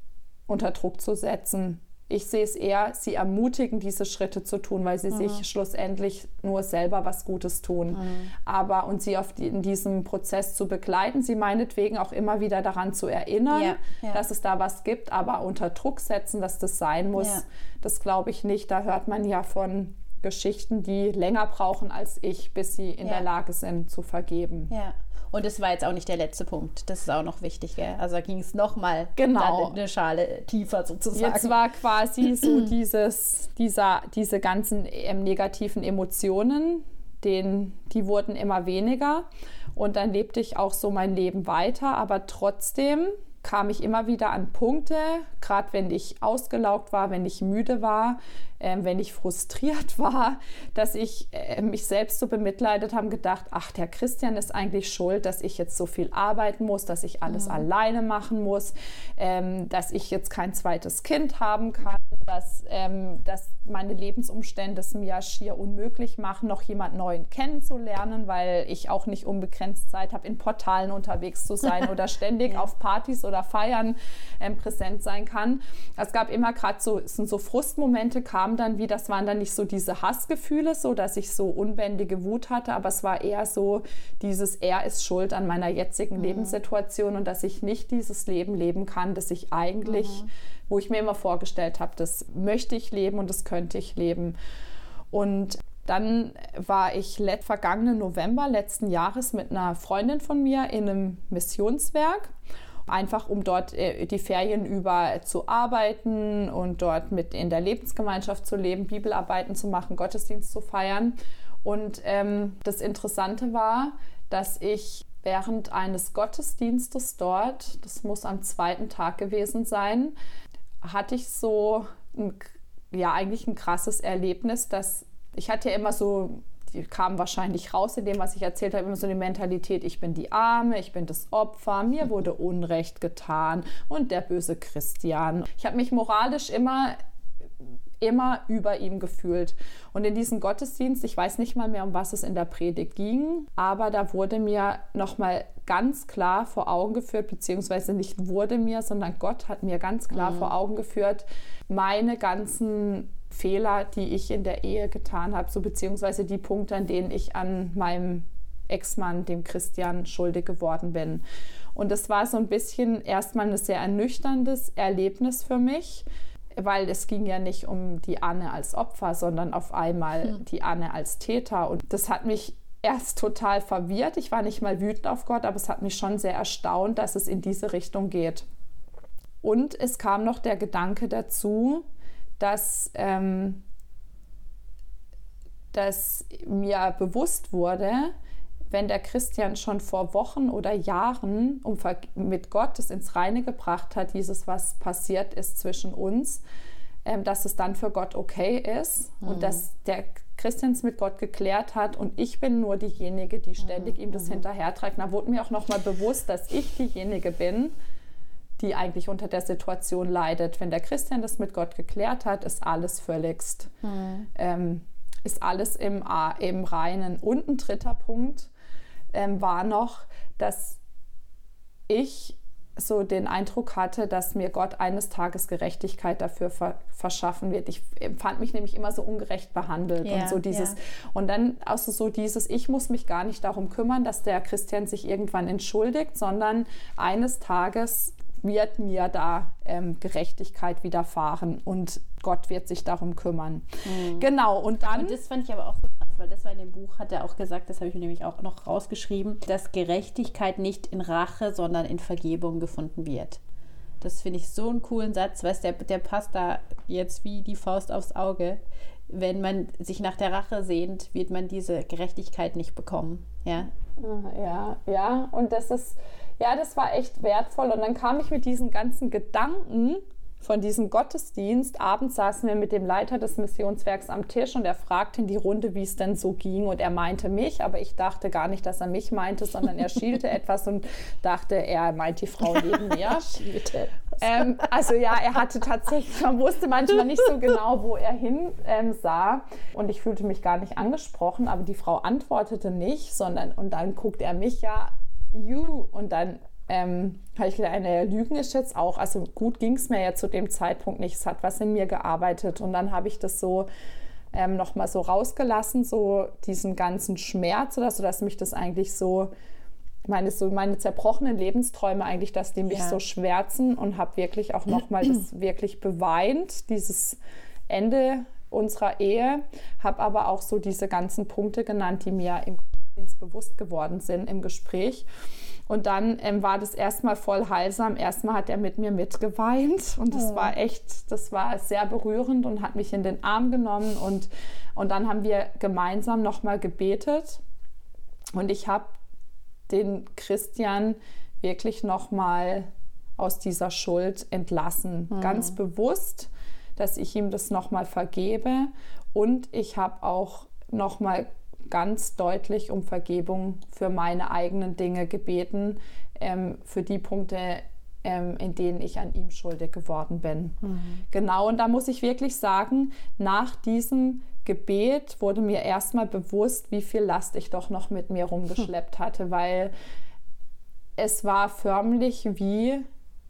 unter Druck zu setzen, ich sehe es eher, sie ermutigen, diese Schritte zu tun, weil sie mhm. sich schlussendlich nur selber was Gutes tun. Mhm. Aber und sie auf die, in diesem Prozess zu begleiten, sie meinetwegen auch immer wieder daran zu erinnern, ja, ja. dass es da was gibt, aber unter Druck setzen, dass das sein muss, ja. das glaube ich nicht. Da hört man ja von Geschichten, die länger brauchen als ich, bis sie in der Lage sind zu vergeben. Ja. Und das war jetzt auch nicht der letzte Punkt. Das ist auch noch wichtig, gell? Also da ging es nochmal genau. eine Schale tiefer sozusagen. Jetzt war quasi so dieses, dieser, diese ganzen ähm, negativen Emotionen, den, die wurden immer weniger. Und dann lebte ich auch so mein Leben weiter, aber trotzdem kam ich immer wieder an Punkte, gerade wenn ich ausgelaugt war, wenn ich müde war, äh, wenn ich frustriert war, dass ich äh, mich selbst so bemitleidet habe, gedacht, ach, der Christian ist eigentlich schuld, dass ich jetzt so viel arbeiten muss, dass ich alles mhm. alleine machen muss, ähm, dass ich jetzt kein zweites Kind haben kann, dass, ähm, dass meine Lebensumstände es mir schier unmöglich machen, noch jemand Neuen kennenzulernen, weil ich auch nicht unbegrenzt Zeit habe, in Portalen unterwegs zu sein oder ständig ja. auf Partys oder Feiern ähm, präsent sein kann. Es gab immer gerade so, sind so Frustmomente, kam dann wie, das waren dann nicht so diese Hassgefühle, so dass ich so unbändige Wut hatte, aber es war eher so dieses, er ist schuld an meiner jetzigen mhm. Lebenssituation und dass ich nicht dieses Leben leben kann, das ich eigentlich mhm wo ich mir immer vorgestellt habe, das möchte ich leben und das könnte ich leben. Und dann war ich let, vergangenen November letzten Jahres mit einer Freundin von mir in einem Missionswerk einfach um dort äh, die Ferien über zu arbeiten und dort mit in der Lebensgemeinschaft zu leben, Bibelarbeiten zu machen, Gottesdienst zu feiern. Und ähm, das Interessante war, dass ich während eines Gottesdienstes dort, das muss am zweiten Tag gewesen sein, hatte ich so ein, ja eigentlich ein krasses Erlebnis, dass ich hatte ja immer so, die kam wahrscheinlich raus in dem, was ich erzählt habe, immer so eine Mentalität, ich bin die Arme, ich bin das Opfer, mir wurde Unrecht getan und der böse Christian. Ich habe mich moralisch immer immer über ihm gefühlt. Und in diesem Gottesdienst, ich weiß nicht mal mehr, um was es in der Predigt ging, aber da wurde mir nochmal ganz klar vor Augen geführt, beziehungsweise nicht wurde mir, sondern Gott hat mir ganz klar mhm. vor Augen geführt, meine ganzen Fehler, die ich in der Ehe getan habe, so beziehungsweise die Punkte, an denen ich an meinem Ex-Mann, dem Christian, schuldig geworden bin. Und das war so ein bisschen erstmal ein sehr ernüchterndes Erlebnis für mich, weil es ging ja nicht um die Anne als Opfer, sondern auf einmal hm. die Anne als Täter. Und das hat mich erst total verwirrt. Ich war nicht mal wütend auf Gott, aber es hat mich schon sehr erstaunt, dass es in diese Richtung geht. Und es kam noch der Gedanke dazu, dass, ähm, dass mir bewusst wurde, wenn der Christian schon vor Wochen oder Jahren um, mit Gott es ins Reine gebracht hat, dieses, was passiert ist zwischen uns, ähm, dass es dann für Gott okay ist mhm. und dass der Christian es mit Gott geklärt hat und ich bin nur diejenige, die ständig mhm. ihm das mhm. hinterherträgt. Da wurde mir auch nochmal bewusst, dass ich diejenige bin, die eigentlich unter der Situation leidet. Wenn der Christian das mit Gott geklärt hat, ist alles völligst, mhm. ähm, ist alles im, im Reinen. Und ein dritter Punkt ähm, war noch, dass ich so den Eindruck hatte, dass mir Gott eines Tages Gerechtigkeit dafür ver verschaffen wird. Ich fand mich nämlich immer so ungerecht behandelt yeah, und so dieses yeah. und dann also so dieses ich muss mich gar nicht darum kümmern, dass der Christian sich irgendwann entschuldigt, sondern eines Tages wird mir da ähm, Gerechtigkeit widerfahren und Gott wird sich darum kümmern. Mhm. Genau, und dann. Und das fand ich aber auch so weil das war in dem Buch, hat er auch gesagt, das habe ich mir nämlich auch noch rausgeschrieben, dass Gerechtigkeit nicht in Rache, sondern in Vergebung gefunden wird. Das finde ich so einen coolen Satz, weil der, der passt da jetzt wie die Faust aufs Auge. Wenn man sich nach der Rache sehnt, wird man diese Gerechtigkeit nicht bekommen. Ja, ja, ja. Und das ist, ja, das war echt wertvoll. Und dann kam ich mit diesen ganzen Gedanken von diesem Gottesdienst. Abends saßen wir mit dem Leiter des Missionswerks am Tisch und er fragte in die Runde, wie es denn so ging. Und er meinte mich, aber ich dachte gar nicht, dass er mich meinte, sondern er schielte etwas und dachte, er meint die Frau neben mir. ähm, also ja, er hatte tatsächlich, man wusste manchmal nicht so genau, wo er hin ähm, sah. Und ich fühlte mich gar nicht angesprochen, aber die Frau antwortete nicht, sondern und dann guckt er mich ja, you, und dann ähm, habe ich gedacht, eine Lügen ist jetzt auch, also gut ging es mir ja zu dem Zeitpunkt nicht, es hat was in mir gearbeitet und dann habe ich das so ähm, nochmal so rausgelassen, so diesen ganzen Schmerz oder so, dass mich das eigentlich so, meine, so meine zerbrochenen Lebensträume eigentlich, dass die mich ja. so schwärzen und habe wirklich auch nochmal das wirklich beweint, dieses Ende unserer Ehe, habe aber auch so diese ganzen Punkte genannt, die mir im Gottesdienst bewusst geworden sind im Gespräch. Und dann ähm, war das erstmal voll heilsam. Erstmal hat er mit mir mitgeweint und das oh. war echt, das war sehr berührend und hat mich in den Arm genommen und, und dann haben wir gemeinsam nochmal gebetet und ich habe den Christian wirklich nochmal aus dieser Schuld entlassen. Mhm. Ganz bewusst, dass ich ihm das nochmal vergebe und ich habe auch nochmal ganz deutlich um Vergebung für meine eigenen Dinge gebeten, ähm, für die Punkte, ähm, in denen ich an ihm schuldig geworden bin. Mhm. Genau, und da muss ich wirklich sagen, nach diesem Gebet wurde mir erstmal bewusst, wie viel Last ich doch noch mit mir rumgeschleppt hatte, weil es war förmlich wie,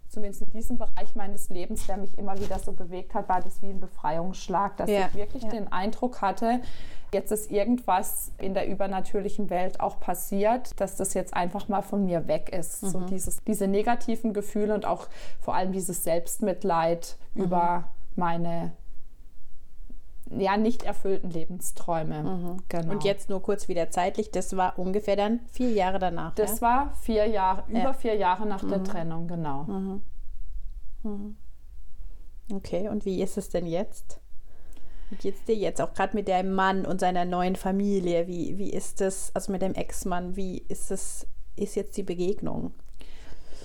zumindest in diesem Bereich meines Lebens, der mich immer wieder so bewegt hat, war das wie ein Befreiungsschlag, dass ja. ich wirklich ja. den Eindruck hatte, jetzt ist irgendwas in der übernatürlichen Welt auch passiert, dass das jetzt einfach mal von mir weg ist. Mhm. So dieses, diese negativen Gefühle und auch vor allem dieses Selbstmitleid mhm. über meine ja, nicht erfüllten Lebensträume. Mhm. Genau. Und jetzt nur kurz wieder zeitlich, das war ungefähr dann vier Jahre danach. Das ja? war vier Jahre, ja. über vier Jahre nach der mhm. Trennung, genau. Mhm. Mhm. Okay, und wie ist es denn jetzt? Wie geht's dir jetzt auch gerade mit deinem Mann und seiner neuen Familie? Wie, wie ist es, also mit dem Ex-Mann, wie ist es, ist jetzt die Begegnung?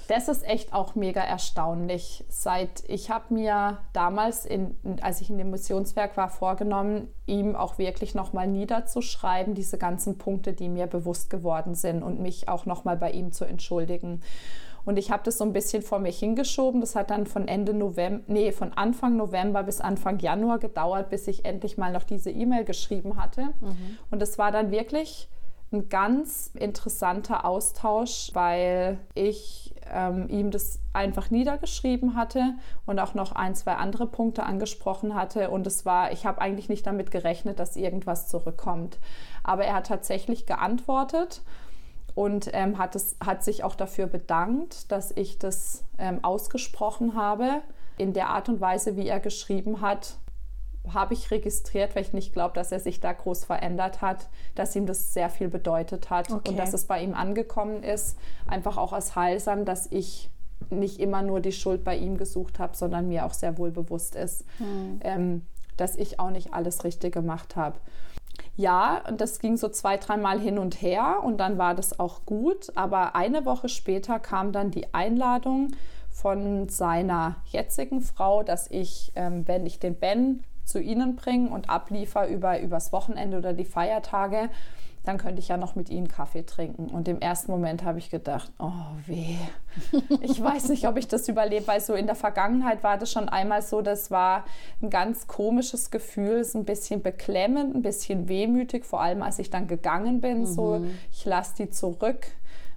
Das ist echt auch mega erstaunlich. Seit ich habe mir damals, in, als ich in dem Missionswerk war, vorgenommen, ihm auch wirklich nochmal niederzuschreiben, diese ganzen Punkte, die mir bewusst geworden sind und mich auch nochmal bei ihm zu entschuldigen. Und ich habe das so ein bisschen vor mich hingeschoben. Das hat dann von Ende November, nee, von Anfang November bis Anfang Januar gedauert, bis ich endlich mal noch diese E-Mail geschrieben hatte. Mhm. Und es war dann wirklich ein ganz interessanter Austausch, weil ich ähm, ihm das einfach niedergeschrieben hatte und auch noch ein, zwei andere Punkte angesprochen hatte. Und es war, ich habe eigentlich nicht damit gerechnet, dass irgendwas zurückkommt. Aber er hat tatsächlich geantwortet und ähm, hat, es, hat sich auch dafür bedankt, dass ich das ähm, ausgesprochen habe. In der Art und Weise, wie er geschrieben hat, habe ich registriert, weil ich nicht glaube, dass er sich da groß verändert hat, dass ihm das sehr viel bedeutet hat okay. und dass es bei ihm angekommen ist, einfach auch als heilsam, dass ich nicht immer nur die Schuld bei ihm gesucht habe, sondern mir auch sehr wohl bewusst ist, mhm. ähm, dass ich auch nicht alles richtig gemacht habe. Ja, und das ging so zwei, dreimal hin und her und dann war das auch gut. Aber eine Woche später kam dann die Einladung von seiner jetzigen Frau, dass ich, ähm, wenn ich den Ben zu ihnen bringe und abliefer über übers Wochenende oder die Feiertage, dann könnte ich ja noch mit ihnen Kaffee trinken. Und im ersten Moment habe ich gedacht, oh weh, ich weiß nicht, ob ich das überlebe, weil so in der Vergangenheit war das schon einmal so, das war ein ganz komisches Gefühl, es ist ein bisschen beklemmend, ein bisschen wehmütig, vor allem als ich dann gegangen bin, mhm. so ich lasse die zurück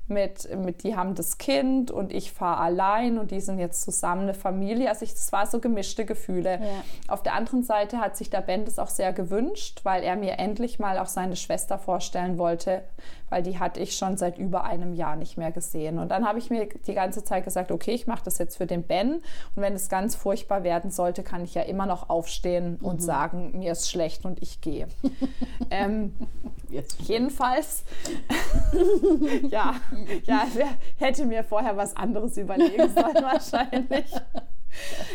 mit, mit die haben das Kind und ich fahre allein und die sind jetzt zusammen eine Familie. Also es war so gemischte Gefühle. Ja. Auf der anderen Seite hat sich der Ben das auch sehr gewünscht, weil er mir endlich mal auch seine Schwester vorstellen wollte, weil die hatte ich schon seit über einem Jahr nicht mehr gesehen. Und dann habe ich mir die ganze Zeit gesagt, okay, ich mache das jetzt für den Ben und wenn es ganz furchtbar werden sollte, kann ich ja immer noch aufstehen und mhm. sagen, mir ist schlecht und ich gehe. ähm, jedenfalls, ja, ja, hätte mir vorher was anderes überlegen sollen wahrscheinlich.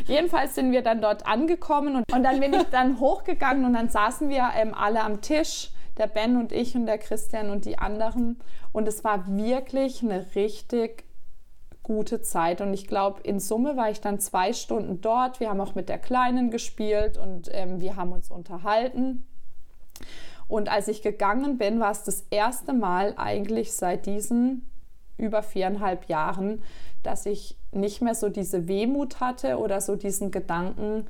Jedenfalls sind wir dann dort angekommen und, und dann bin ich dann hochgegangen und dann saßen wir ähm, alle am Tisch der Ben und ich und der Christian und die anderen. Und es war wirklich eine richtig gute Zeit. Und ich glaube, in Summe war ich dann zwei Stunden dort. Wir haben auch mit der Kleinen gespielt und ähm, wir haben uns unterhalten. Und als ich gegangen bin, war es das erste Mal eigentlich seit diesen über viereinhalb Jahren, dass ich nicht mehr so diese Wehmut hatte oder so diesen Gedanken,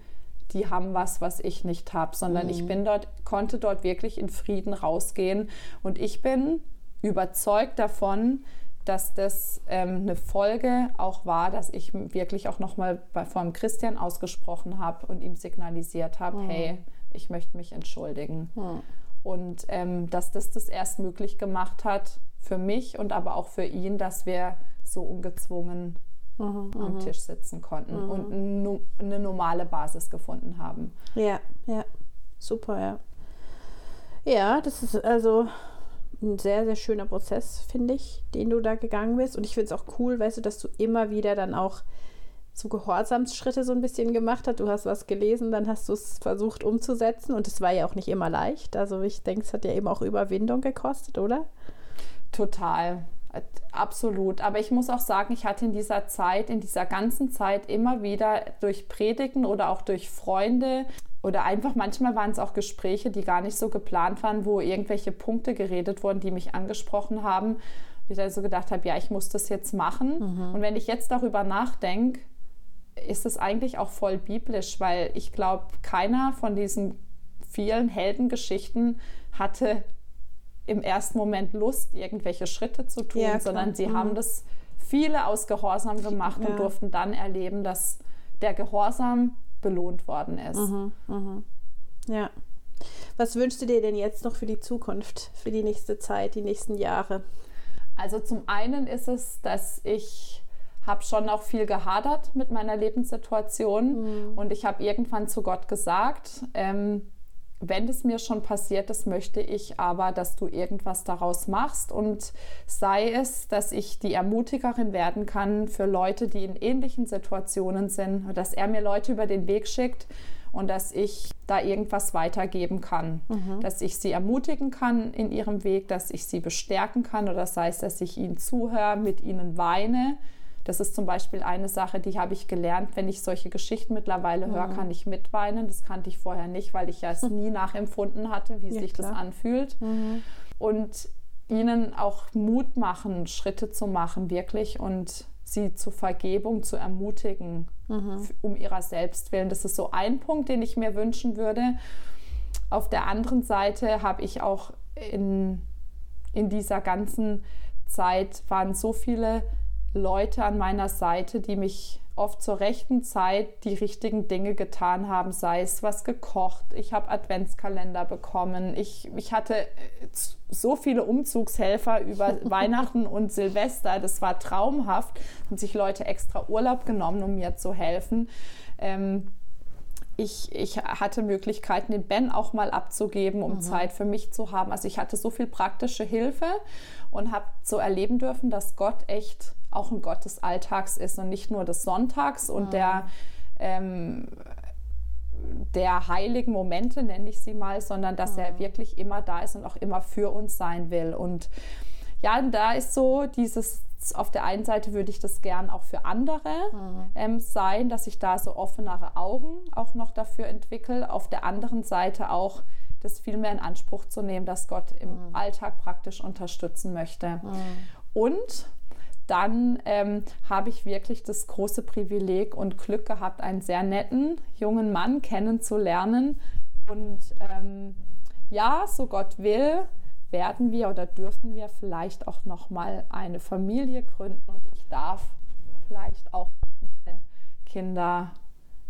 die haben was, was ich nicht habe, sondern mhm. ich bin dort, konnte dort wirklich in Frieden rausgehen. Und ich bin überzeugt davon, dass das ähm, eine Folge auch war, dass ich wirklich auch nochmal vor dem Christian ausgesprochen habe und ihm signalisiert habe, mhm. hey, ich möchte mich entschuldigen. Mhm. Und ähm, dass das das erst möglich gemacht hat für mich und aber auch für ihn, dass wir so ungezwungen mhm, am mhm. Tisch sitzen konnten mhm. und eine normale Basis gefunden haben. Ja, ja, super, ja. Ja, das ist also ein sehr, sehr schöner Prozess, finde ich, den du da gegangen bist. Und ich finde es auch cool, weißt du, dass du immer wieder dann auch so Gehorsamsschritte so ein bisschen gemacht hast. Du hast was gelesen, dann hast du es versucht umzusetzen und es war ja auch nicht immer leicht. Also ich denke, es hat ja eben auch Überwindung gekostet, oder? Total. Absolut. Aber ich muss auch sagen, ich hatte in dieser Zeit, in dieser ganzen Zeit immer wieder durch Predigen oder auch durch Freunde oder einfach manchmal waren es auch Gespräche, die gar nicht so geplant waren, wo irgendwelche Punkte geredet wurden, die mich angesprochen haben. Ich dann so gedacht habe, ja, ich muss das jetzt machen. Mhm. Und wenn ich jetzt darüber nachdenke, ist es eigentlich auch voll biblisch, weil ich glaube, keiner von diesen vielen Heldengeschichten hatte im ersten Moment Lust, irgendwelche Schritte zu tun, ja, sondern sie mhm. haben das viele aus Gehorsam gemacht ja. und durften dann erleben, dass der Gehorsam belohnt worden ist. Mhm, mhm. Ja. Was wünschst du dir denn jetzt noch für die Zukunft, für die nächste Zeit, die nächsten Jahre? Also zum einen ist es, dass ich habe schon auch viel gehadert mit meiner Lebenssituation mhm. und ich habe irgendwann zu Gott gesagt, ähm, wenn es mir schon passiert ist, möchte ich aber, dass du irgendwas daraus machst. Und sei es, dass ich die Ermutigerin werden kann für Leute, die in ähnlichen Situationen sind, dass er mir Leute über den Weg schickt und dass ich da irgendwas weitergeben kann, mhm. dass ich sie ermutigen kann in ihrem Weg, dass ich sie bestärken kann oder sei es, dass ich ihnen zuhöre, mit ihnen weine, das ist zum Beispiel eine Sache, die habe ich gelernt, wenn ich solche Geschichten mittlerweile mhm. höre, kann ich mitweinen. Das kannte ich vorher nicht, weil ich ja es nie nachempfunden hatte, wie ja, sich klar. das anfühlt. Mhm. Und ihnen auch Mut machen, Schritte zu machen, wirklich und sie zur Vergebung zu ermutigen, mhm. um ihrer selbst willen. Das ist so ein Punkt, den ich mir wünschen würde. Auf der anderen Seite habe ich auch in, in dieser ganzen Zeit waren so viele Leute an meiner Seite, die mich oft zur rechten Zeit die richtigen Dinge getan haben, sei es was gekocht, ich habe Adventskalender bekommen, ich, ich hatte äh, so viele Umzugshelfer über Weihnachten und Silvester, das war traumhaft, haben sich Leute extra Urlaub genommen, um mir zu helfen. Ähm, ich, ich, hatte Möglichkeiten, den Ben auch mal abzugeben, um mhm. Zeit für mich zu haben. Also ich hatte so viel praktische Hilfe und habe so erleben dürfen, dass Gott echt auch ein Gott des Alltags ist und nicht nur des Sonntags und mhm. der ähm, der heiligen Momente, nenne ich sie mal, sondern dass mhm. er wirklich immer da ist und auch immer für uns sein will. Und ja, da ist so dieses, auf der einen Seite würde ich das gern auch für andere mhm. ähm, sein, dass ich da so offenere Augen auch noch dafür entwickle. Auf der anderen Seite auch das viel mehr in Anspruch zu nehmen, dass Gott im mhm. Alltag praktisch unterstützen möchte. Mhm. Und dann ähm, habe ich wirklich das große Privileg und Glück gehabt, einen sehr netten jungen Mann kennenzulernen. Und ähm, ja, so Gott will, werden wir oder dürfen wir vielleicht auch noch mal eine Familie gründen und ich darf vielleicht auch Kinder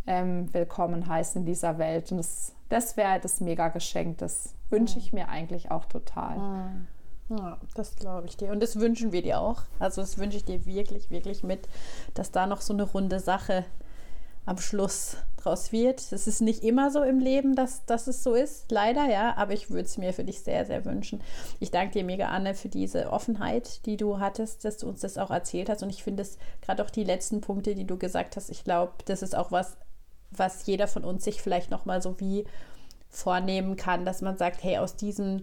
ähm, willkommen heißen in dieser Welt. Und das, das wäre das Mega-Geschenk. Das wünsche ich mir eigentlich auch total. Mhm. Ja, das glaube ich dir. Und das wünschen wir dir auch. Also das wünsche ich dir wirklich, wirklich mit, dass da noch so eine runde Sache am Schluss draus wird. Es ist nicht immer so im Leben, dass, dass es so ist, leider, ja, aber ich würde es mir für dich sehr, sehr wünschen. Ich danke dir mega, Anne, für diese Offenheit, die du hattest, dass du uns das auch erzählt hast. Und ich finde es gerade auch die letzten Punkte, die du gesagt hast, ich glaube, das ist auch was, was jeder von uns sich vielleicht nochmal so wie vornehmen kann, dass man sagt, hey, aus diesem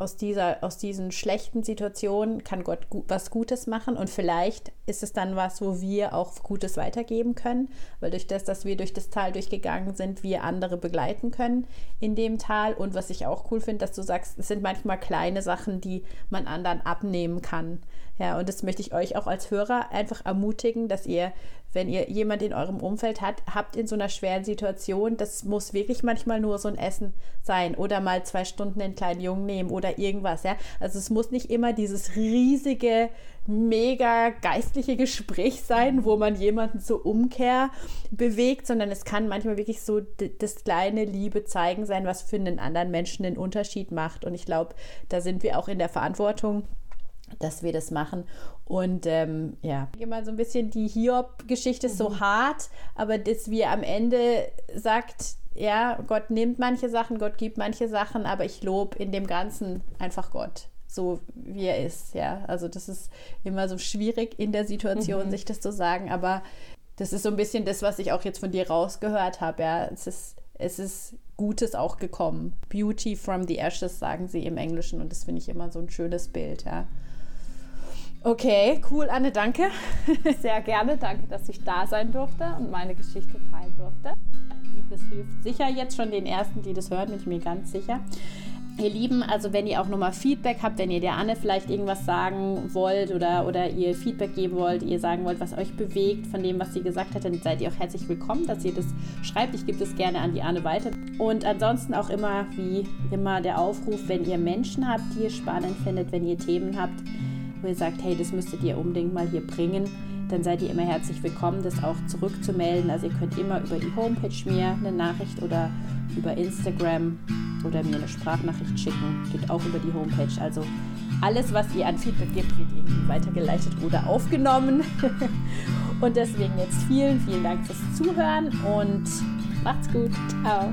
aus, dieser, aus diesen schlechten Situationen kann Gott gu was Gutes machen und vielleicht ist es dann was, wo wir auch Gutes weitergeben können, weil durch das, dass wir durch das Tal durchgegangen sind, wir andere begleiten können in dem Tal und was ich auch cool finde, dass du sagst, es sind manchmal kleine Sachen, die man anderen abnehmen kann. Ja, und das möchte ich euch auch als Hörer einfach ermutigen, dass ihr wenn ihr jemand in eurem Umfeld habt, habt in so einer schweren Situation, das muss wirklich manchmal nur so ein Essen sein oder mal zwei Stunden einen kleinen Jungen nehmen oder irgendwas, ja. Also es muss nicht immer dieses riesige, mega geistliche Gespräch sein, wo man jemanden zur Umkehr bewegt, sondern es kann manchmal wirklich so das kleine Liebe zeigen sein, was für einen anderen Menschen den Unterschied macht. Und ich glaube, da sind wir auch in der Verantwortung, dass wir das machen. Und ähm, ja, mal so ein bisschen die Hiob-Geschichte ist mhm. so hart, aber dass wir am Ende sagt, ja, Gott nimmt manche Sachen, Gott gibt manche Sachen, aber ich lobe in dem Ganzen einfach Gott, so wie er ist, ja. Also das ist immer so schwierig in der Situation, mhm. sich das zu sagen, aber das ist so ein bisschen das, was ich auch jetzt von dir rausgehört habe, ja. Es ist, es ist Gutes auch gekommen. Beauty from the ashes, sagen sie im Englischen und das finde ich immer so ein schönes Bild, ja. Okay, cool, Anne, danke. Sehr gerne, danke, dass ich da sein durfte und meine Geschichte teilen durfte. Das hilft sicher jetzt schon den Ersten, die das hören, bin ich mir ganz sicher. Ihr Lieben, also wenn ihr auch nochmal Feedback habt, wenn ihr der Anne vielleicht irgendwas sagen wollt oder, oder ihr Feedback geben wollt, ihr sagen wollt, was euch bewegt von dem, was sie gesagt hat, dann seid ihr auch herzlich willkommen, dass ihr das schreibt. Ich gebe das gerne an die Anne weiter. Und ansonsten auch immer, wie immer, der Aufruf, wenn ihr Menschen habt, die ihr spannend findet, wenn ihr Themen habt, wo ihr sagt, hey, das müsstet ihr unbedingt mal hier bringen, dann seid ihr immer herzlich willkommen, das auch zurückzumelden. Also ihr könnt immer über die Homepage mir eine Nachricht oder über Instagram oder mir eine Sprachnachricht schicken. Geht auch über die Homepage. Also alles, was ihr an Feedback gebt, wird irgendwie weitergeleitet oder aufgenommen. und deswegen jetzt vielen, vielen Dank fürs Zuhören und macht's gut. Ciao.